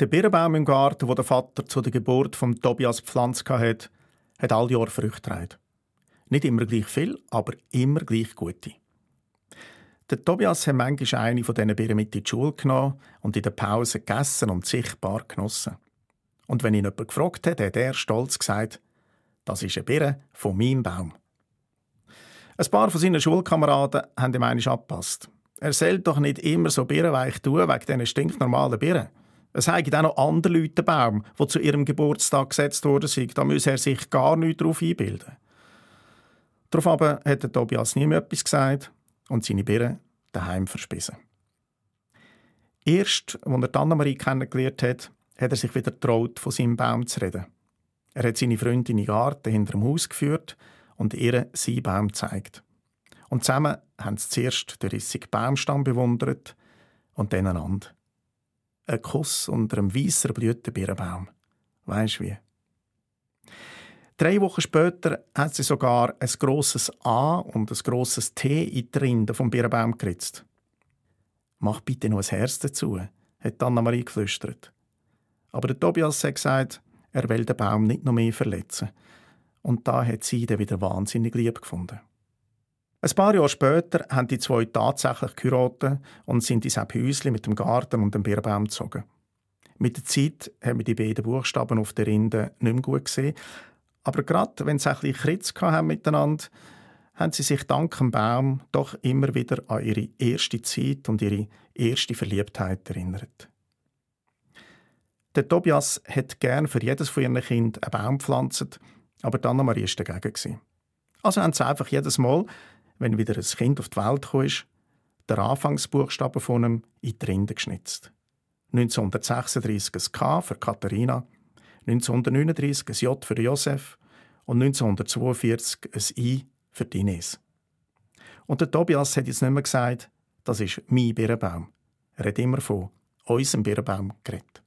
Der Birnbaum im Garten, wo der Vater zu der Geburt von Tobias gepflanzt hat, hat all Jahr Früchte getragen. Nicht immer gleich viel, aber immer gleich gute. Der Tobias hat manchmal eine von diesen Birnen mit in die Schule genommen und in der Pause gegessen und sichtbar genossen. Und wenn ihn jemand gefragt hat, hat er stolz gesagt, das ist eine Birne von meinem Baum. Ein paar von seinen Schulkameraden haben ihm einmal abgepasst. Er soll doch nicht immer so birrenweich tun wegen diesen stinknormalen Birnen. Es haben auch noch andere Leute Baum, die zu ihrem Geburtstag gesetzt worden sind. Da muss er sich gar nicht darauf einbilden. Darauf aber hat Tobias nie mehr etwas gesagt und seine Birnen daheim verspissen. Erst, als er Annemarie kennengelernt hat, hat er sich wieder getraut, von seinem Baum zu reden. Er hat seine Freundin in den Garten hinter dem Haus geführt und ihr seinen Baum gezeigt. Und zusammen haben sie zuerst den rissigen Baumstamm bewundert und dann einander. Ein Kuss unter einem weißen Blütenbirnbaum. Weisst wie? Drei Wochen später hat sie sogar ein grosses A und ein grosses T in die Rinde vom Birnbaum geritzt. Mach bitte noch ein Herz dazu, hat Anna-Marie geflüstert. Aber der Tobias hat gesagt, er will den Baum nicht noch mehr verletzen. Und da hat sie ihn wieder wahnsinnig lieb gefunden. Ein paar Jahre später haben die zwei tatsächlich geheiratet und sind ins Häuschen mit dem Garten und dem Birnbaum gezogen. Mit der Zeit haben wir die beiden Buchstaben auf der Rinde nicht mehr gut gesehen, aber gerade wenn sie ein bisschen Kritz haben miteinander, haben sie sich dank dem Baum doch immer wieder an ihre erste Zeit und ihre erste Verliebtheit erinnert. Der Tobias hat gern für jedes von ihren Kindern einen Baum gepflanzt, aber dann war dagegen. Also haben sie einfach jedes Mal, wenn wieder ein Kind auf die Welt kam, den Anfangsbuchstaben von ihm in die Rinde geschnitzt. 1936 ein K für Katharina, 1939 ein J für Josef und 1942 ein I für Ines. Und der Tobias hat jetzt nicht mehr gesagt, das ist mein Birnbaum. Er hat immer von unserem Birnbaum geredet.